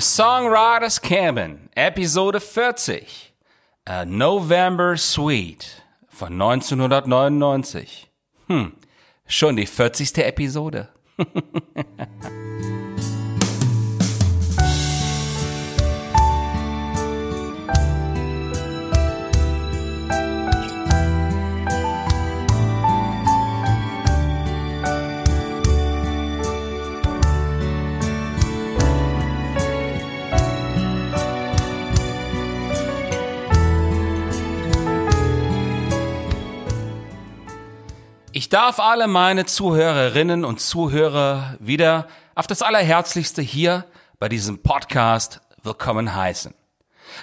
A Songwriters Cabin, Episode 40. A November Suite von 1999. Hm, schon die 40. Episode. darf alle meine Zuhörerinnen und Zuhörer wieder auf das Allerherzlichste hier bei diesem Podcast willkommen heißen.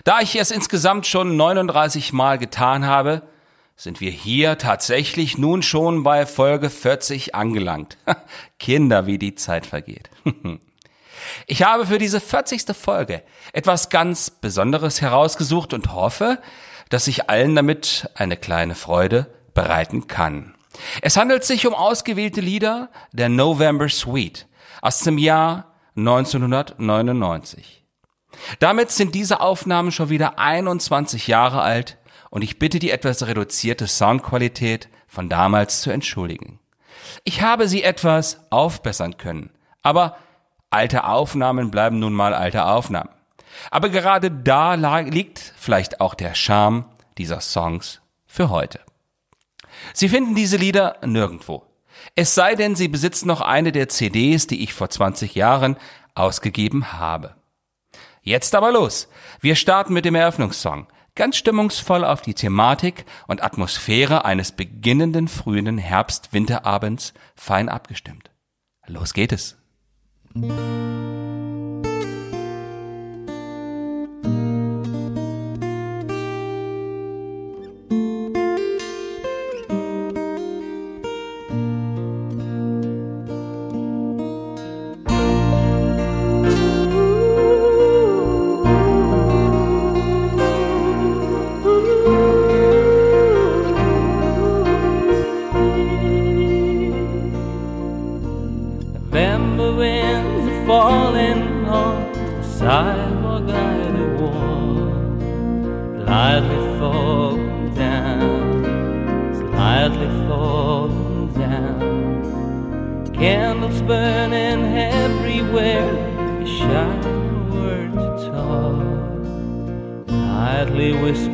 Da ich es insgesamt schon 39 Mal getan habe, sind wir hier tatsächlich nun schon bei Folge 40 angelangt. Kinder, wie die Zeit vergeht. Ich habe für diese 40. Folge etwas ganz Besonderes herausgesucht und hoffe, dass ich allen damit eine kleine Freude bereiten kann. Es handelt sich um ausgewählte Lieder der November Suite aus dem Jahr 1999. Damit sind diese Aufnahmen schon wieder 21 Jahre alt und ich bitte die etwas reduzierte Soundqualität von damals zu entschuldigen. Ich habe sie etwas aufbessern können, aber alte Aufnahmen bleiben nun mal alte Aufnahmen. Aber gerade da liegt vielleicht auch der Charme dieser Songs für heute. Sie finden diese Lieder nirgendwo. Es sei denn, Sie besitzen noch eine der CDs, die ich vor 20 Jahren ausgegeben habe. Jetzt aber los. Wir starten mit dem Eröffnungssong. Ganz stimmungsvoll auf die Thematik und Atmosphäre eines beginnenden frühen Herbst-Winterabends fein abgestimmt. Los geht es. November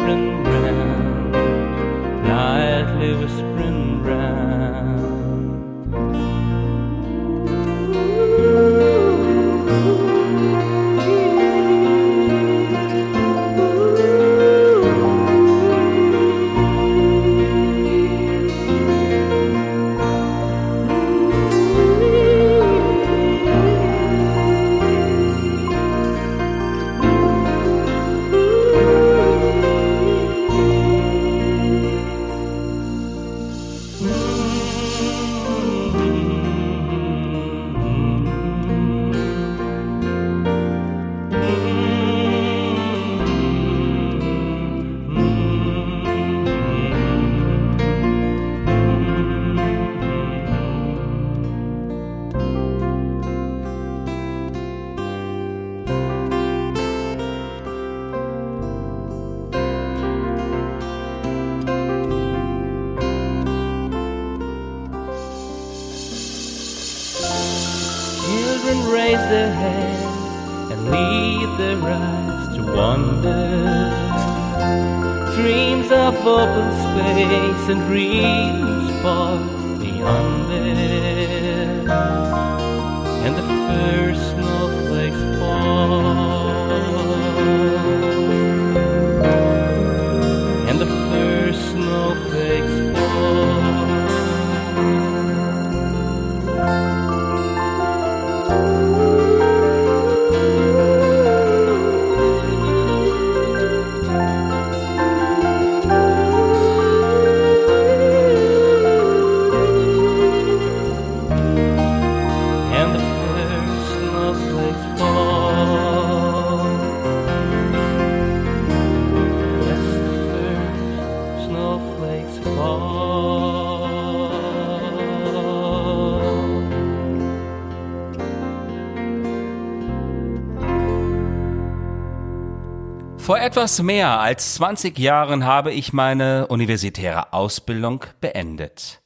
whispering round, lightly whispering children raise their heads and lead their eyes to wander. Dreams of open space and dreams for Vor etwas mehr als 20 Jahren habe ich meine universitäre Ausbildung beendet.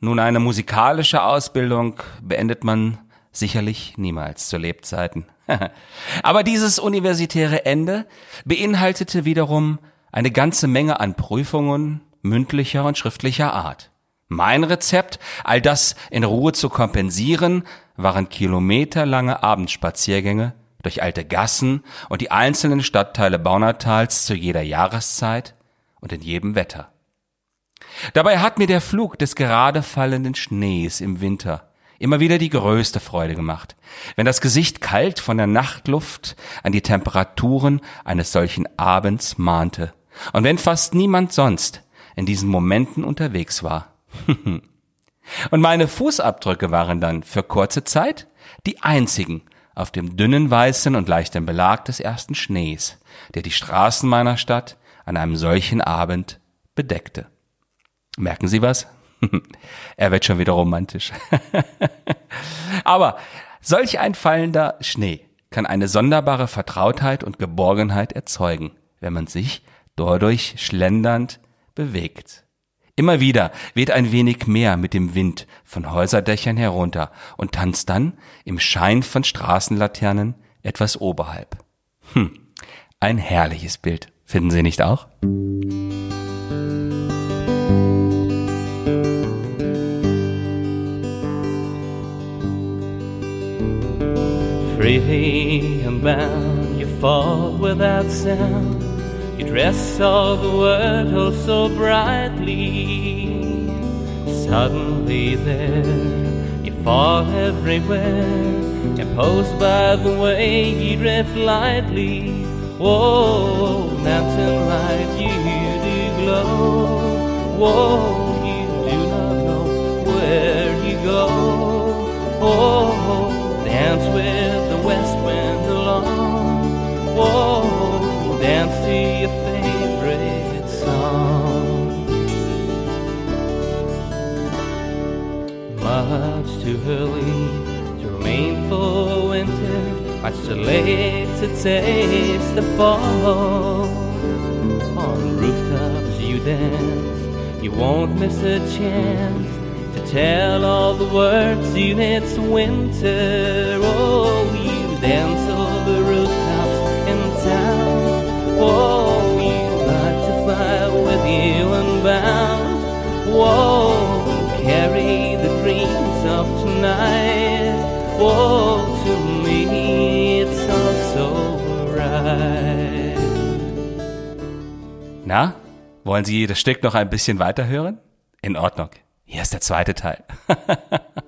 Nun, eine musikalische Ausbildung beendet man sicherlich niemals zu Lebzeiten. Aber dieses universitäre Ende beinhaltete wiederum eine ganze Menge an Prüfungen mündlicher und schriftlicher Art. Mein Rezept, all das in Ruhe zu kompensieren, waren kilometerlange Abendspaziergänge durch alte Gassen und die einzelnen Stadtteile Baunathals zu jeder Jahreszeit und in jedem Wetter. Dabei hat mir der Flug des gerade fallenden Schnees im Winter immer wieder die größte Freude gemacht, wenn das Gesicht kalt von der Nachtluft an die Temperaturen eines solchen Abends mahnte und wenn fast niemand sonst in diesen Momenten unterwegs war. und meine Fußabdrücke waren dann für kurze Zeit die einzigen auf dem dünnen weißen und leichten Belag des ersten Schnees, der die Straßen meiner Stadt an einem solchen Abend bedeckte. Merken Sie was? er wird schon wieder romantisch. Aber solch ein fallender Schnee kann eine sonderbare Vertrautheit und Geborgenheit erzeugen, wenn man sich dadurch schlendernd bewegt. Immer wieder weht ein wenig mehr mit dem Wind von Häuserdächern herunter und tanzt dann im Schein von Straßenlaternen etwas oberhalb. Hm, ein herrliches Bild, finden Sie nicht auch? Freely unbound, you fall without sound. You dress all the world oh so brightly. Suddenly there, you fall everywhere, imposed by the way you drift lightly. Whoa, mountain light, you do glow. Whoa, to taste the fall. On rooftops you dance, you won't miss a chance to tell all the words you it's winter. Oh, you dance over rooftops in town. Oh, you like to fly with you unbound. Whoa, carry the dreams of tonight. Whoa, Na, wollen Sie das Stück noch ein bisschen weiterhören? In Ordnung. Hier ist der zweite Teil.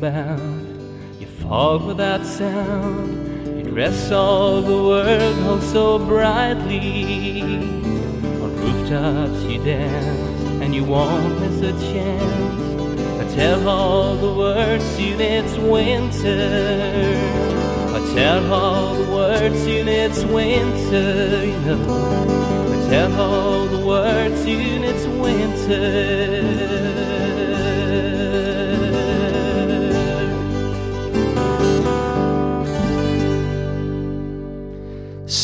bound, you fall without sound. You Dress all the world oh so brightly. On rooftops you dance and you won't miss a chance. I tell all the world soon it's winter. I tell all the world soon it's winter, you know. I tell all the world soon it's winter.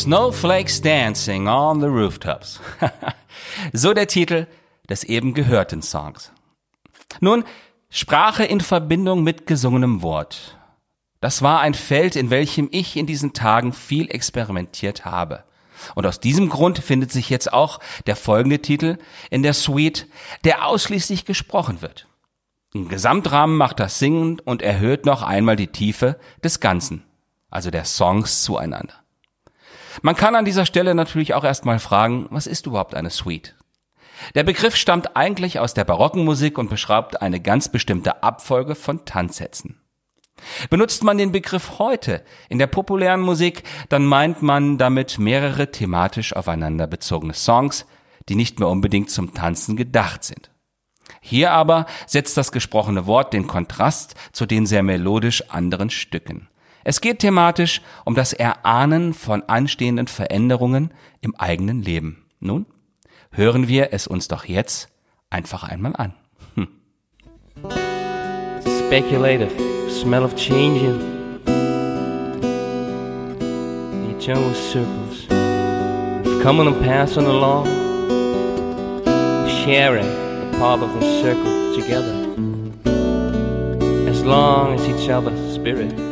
Snowflakes Dancing on the Rooftops. so der Titel des eben gehörten Songs. Nun, Sprache in Verbindung mit gesungenem Wort. Das war ein Feld, in welchem ich in diesen Tagen viel experimentiert habe. Und aus diesem Grund findet sich jetzt auch der folgende Titel in der Suite, der ausschließlich gesprochen wird. Im Gesamtrahmen macht das Singen und erhöht noch einmal die Tiefe des Ganzen, also der Songs zueinander. Man kann an dieser Stelle natürlich auch erstmal fragen, was ist überhaupt eine Suite? Der Begriff stammt eigentlich aus der barocken Musik und beschreibt eine ganz bestimmte Abfolge von Tanzsätzen. Benutzt man den Begriff heute in der populären Musik, dann meint man damit mehrere thematisch aufeinander bezogene Songs, die nicht mehr unbedingt zum Tanzen gedacht sind. Hier aber setzt das gesprochene Wort den Kontrast zu den sehr melodisch anderen Stücken. Es geht thematisch um das Erahnen von anstehenden Veränderungen im eigenen Leben. Nun, hören wir es uns doch jetzt einfach einmal an. Hm. Speculative smell of changing. Eternal circles of coming and passing along, sharing path of the circle together. As long as each other's spirit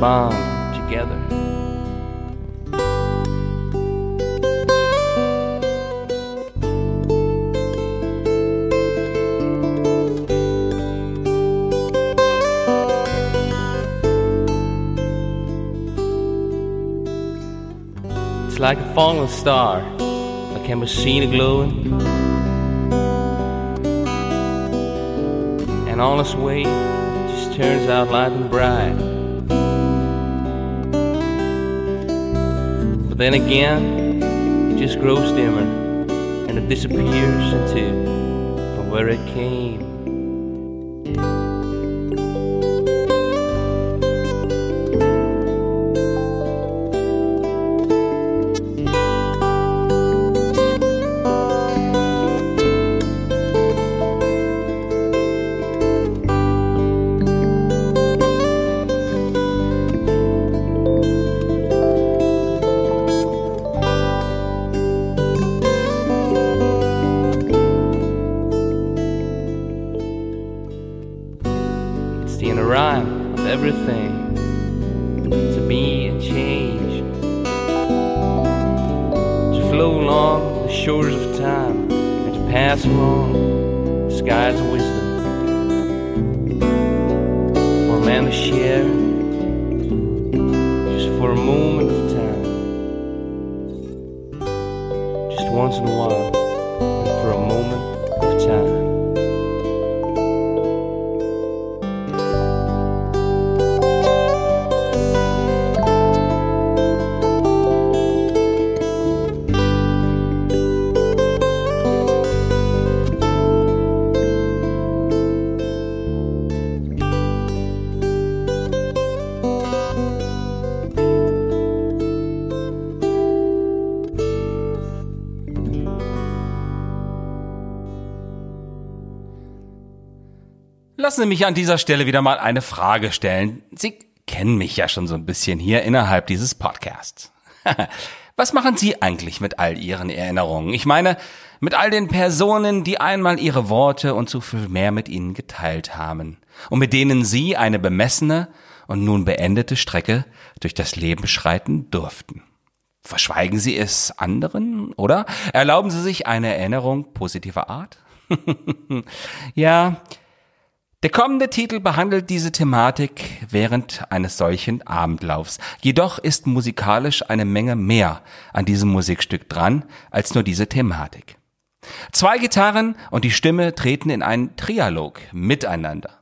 together. It's like a fallen star can be seen glowing. And on its way, it just turns out light and bright. But then again, it just grows dimmer and it disappears into from where it came. Of wisdom. For a man to share just for a moment of time, just once in a while, Lassen Sie mich an dieser Stelle wieder mal eine Frage stellen. Sie kennen mich ja schon so ein bisschen hier innerhalb dieses Podcasts. Was machen Sie eigentlich mit all Ihren Erinnerungen? Ich meine, mit all den Personen, die einmal ihre Worte und so viel mehr mit Ihnen geteilt haben und mit denen Sie eine bemessene und nun beendete Strecke durch das Leben schreiten durften. Verschweigen Sie es anderen, oder? Erlauben Sie sich eine Erinnerung positiver Art? ja, der kommende Titel behandelt diese Thematik während eines solchen Abendlaufs. Jedoch ist musikalisch eine Menge mehr an diesem Musikstück dran als nur diese Thematik. Zwei Gitarren und die Stimme treten in einen Trialog miteinander.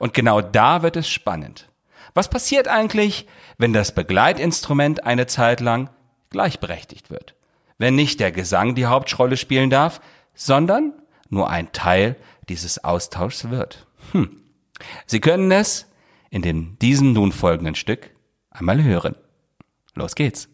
Und genau da wird es spannend. Was passiert eigentlich, wenn das Begleitinstrument eine Zeit lang gleichberechtigt wird? Wenn nicht der Gesang die Hauptrolle spielen darf, sondern nur ein Teil dieses Austauschs wird. Hm. Sie können es in dem diesem nun folgenden Stück einmal hören. Los geht's.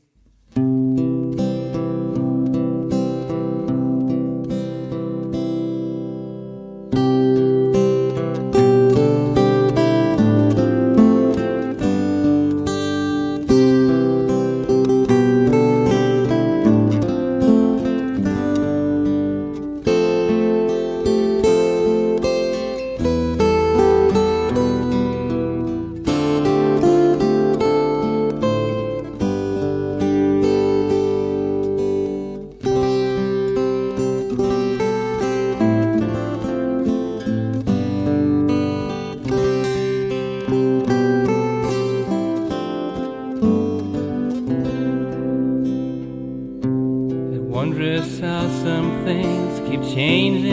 Things keep changing.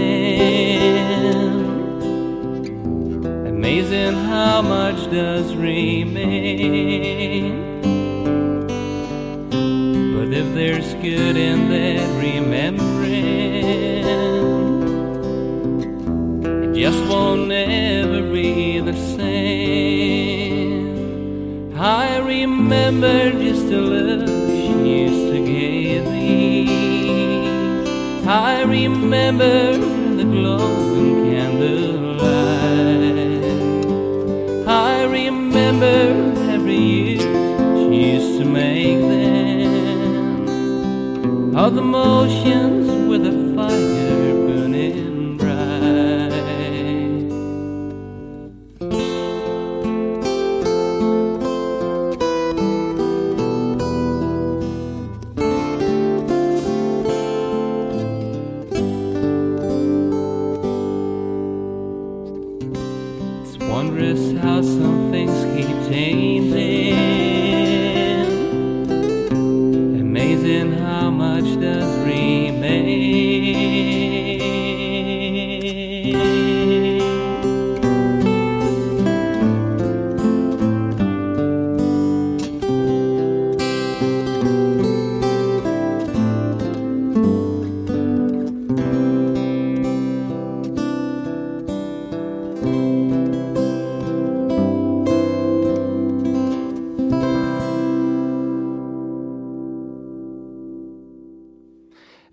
Amazing how much does remain. Remember the glowing candlelight. I remember every year she used to make them. All the motions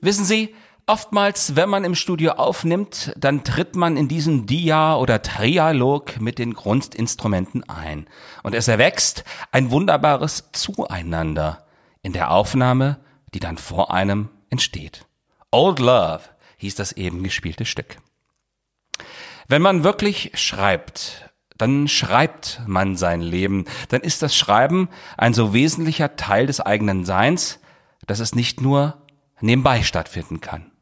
Wissen Sie, oftmals, wenn man im Studio aufnimmt, dann tritt man in diesen Dia- oder Trialog mit den Grundinstrumenten ein. Und es erwächst ein wunderbares Zueinander in der Aufnahme, die dann vor einem entsteht. Old Love hieß das eben gespielte Stück. Wenn man wirklich schreibt, dann schreibt man sein Leben. Dann ist das Schreiben ein so wesentlicher Teil des eigenen Seins, dass es nicht nur nebenbei stattfinden kann.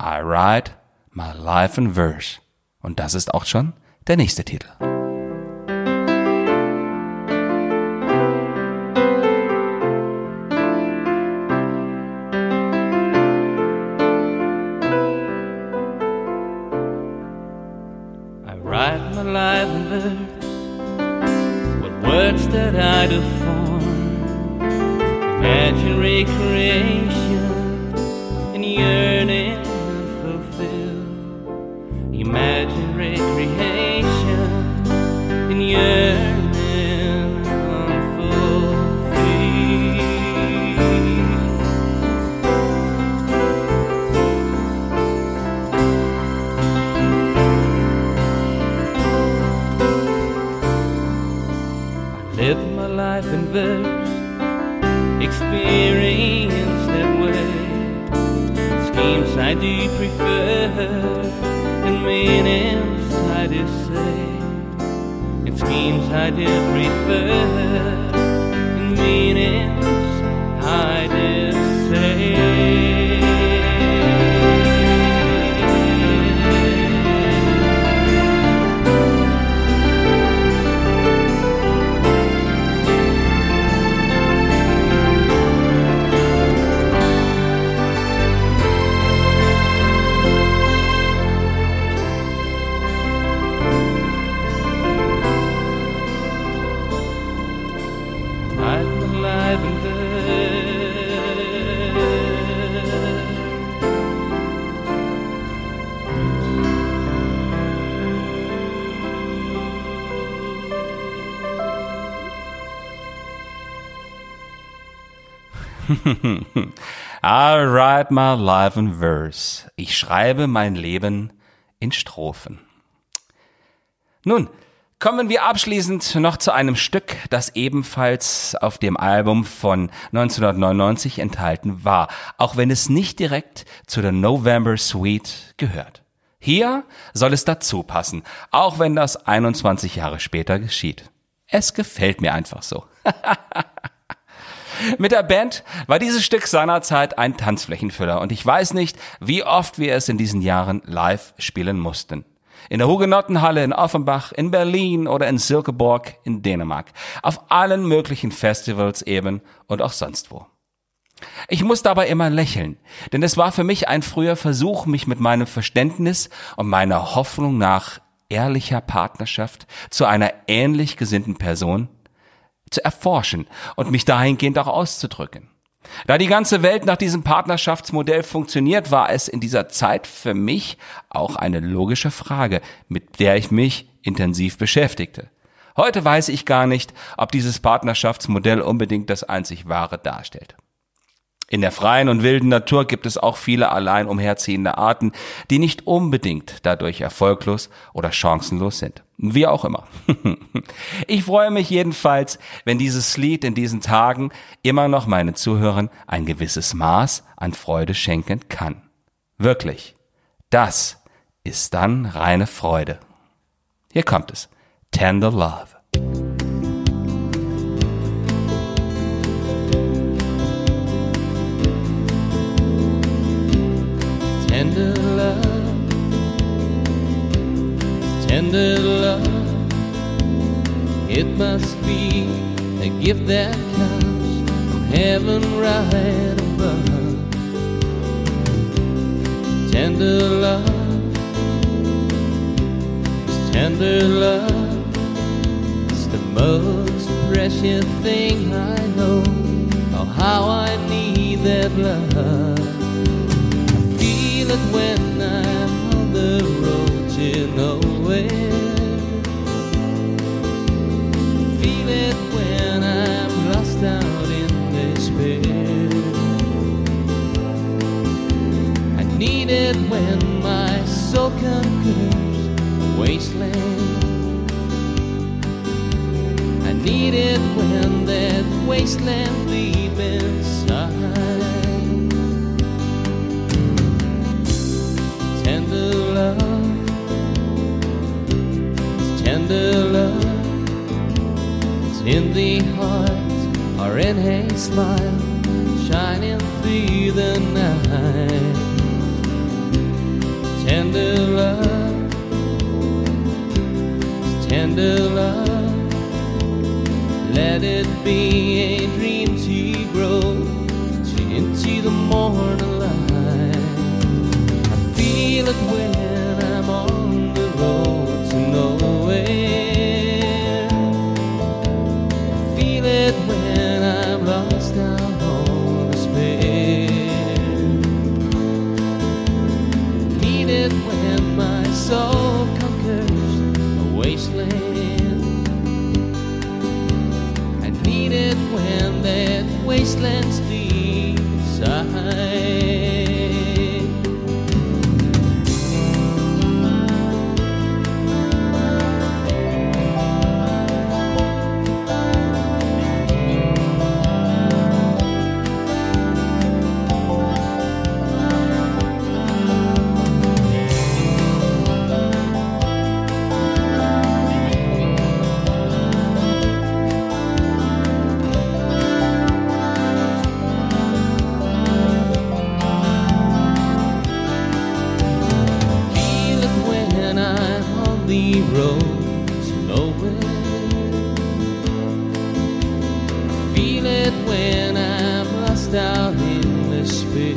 I write my life in verse. Und das ist auch schon der nächste Titel. Words that I do form. Imagine prefer, and meanings I do say. And schemes I do prefer, and meanings I write my life in verse. Ich schreibe mein Leben in Strophen. Nun, kommen wir abschließend noch zu einem Stück, das ebenfalls auf dem Album von 1999 enthalten war, auch wenn es nicht direkt zu der November Suite gehört. Hier soll es dazu passen, auch wenn das 21 Jahre später geschieht. Es gefällt mir einfach so. Mit der Band war dieses Stück seinerzeit ein Tanzflächenfüller und ich weiß nicht, wie oft wir es in diesen Jahren live spielen mussten. In der Hugenottenhalle in Offenbach, in Berlin oder in Silkeborg in Dänemark. Auf allen möglichen Festivals eben und auch sonst wo. Ich muss dabei immer lächeln, denn es war für mich ein früher Versuch, mich mit meinem Verständnis und meiner Hoffnung nach ehrlicher Partnerschaft zu einer ähnlich gesinnten Person zu erforschen und mich dahingehend auch auszudrücken. Da die ganze Welt nach diesem Partnerschaftsmodell funktioniert, war es in dieser Zeit für mich auch eine logische Frage, mit der ich mich intensiv beschäftigte. Heute weiß ich gar nicht, ob dieses Partnerschaftsmodell unbedingt das einzig wahre darstellt. In der freien und wilden Natur gibt es auch viele allein umherziehende Arten, die nicht unbedingt dadurch erfolglos oder chancenlos sind. Wie auch immer. Ich freue mich jedenfalls, wenn dieses Lied in diesen Tagen immer noch meinen Zuhörern ein gewisses Maß an Freude schenken kann. Wirklich. Das ist dann reine Freude. Hier kommt es. Tender Love. Tender love, tender love. It must be a gift that comes from heaven right above. Tender love, tender love. It's the most precious thing I know. Oh, how I need that love feel it when I'm on the road to nowhere. Feel it when I'm lost out in despair. I need it when my soul conquers a wasteland. I need it when that wasteland deep inside. Tender love. It's in the heart or in a smile, shining through the night. Tender love, it's tender love. Let it be a dream to grow into the morning light. I feel it when I'm on the road to nowhere. goes nowhere. Feel it when I'm lost out in despair.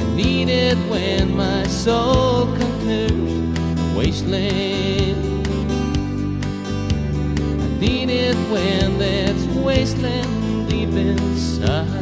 I need it when my soul conquers wasteland. I need it when that wasteland deep inside.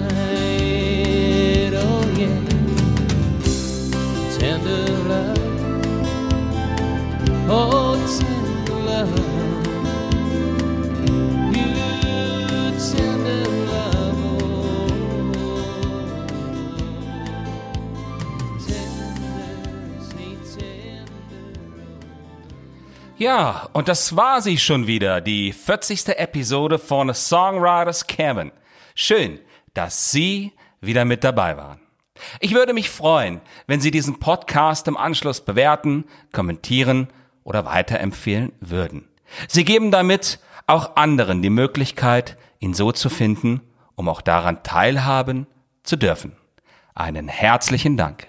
Ja, und das war sie schon wieder, die 40. Episode von Songwriters Cabin. Schön, dass Sie wieder mit dabei waren. Ich würde mich freuen, wenn Sie diesen Podcast im Anschluss bewerten, kommentieren oder weiterempfehlen würden. Sie geben damit auch anderen die Möglichkeit, ihn so zu finden, um auch daran teilhaben zu dürfen. Einen herzlichen Dank.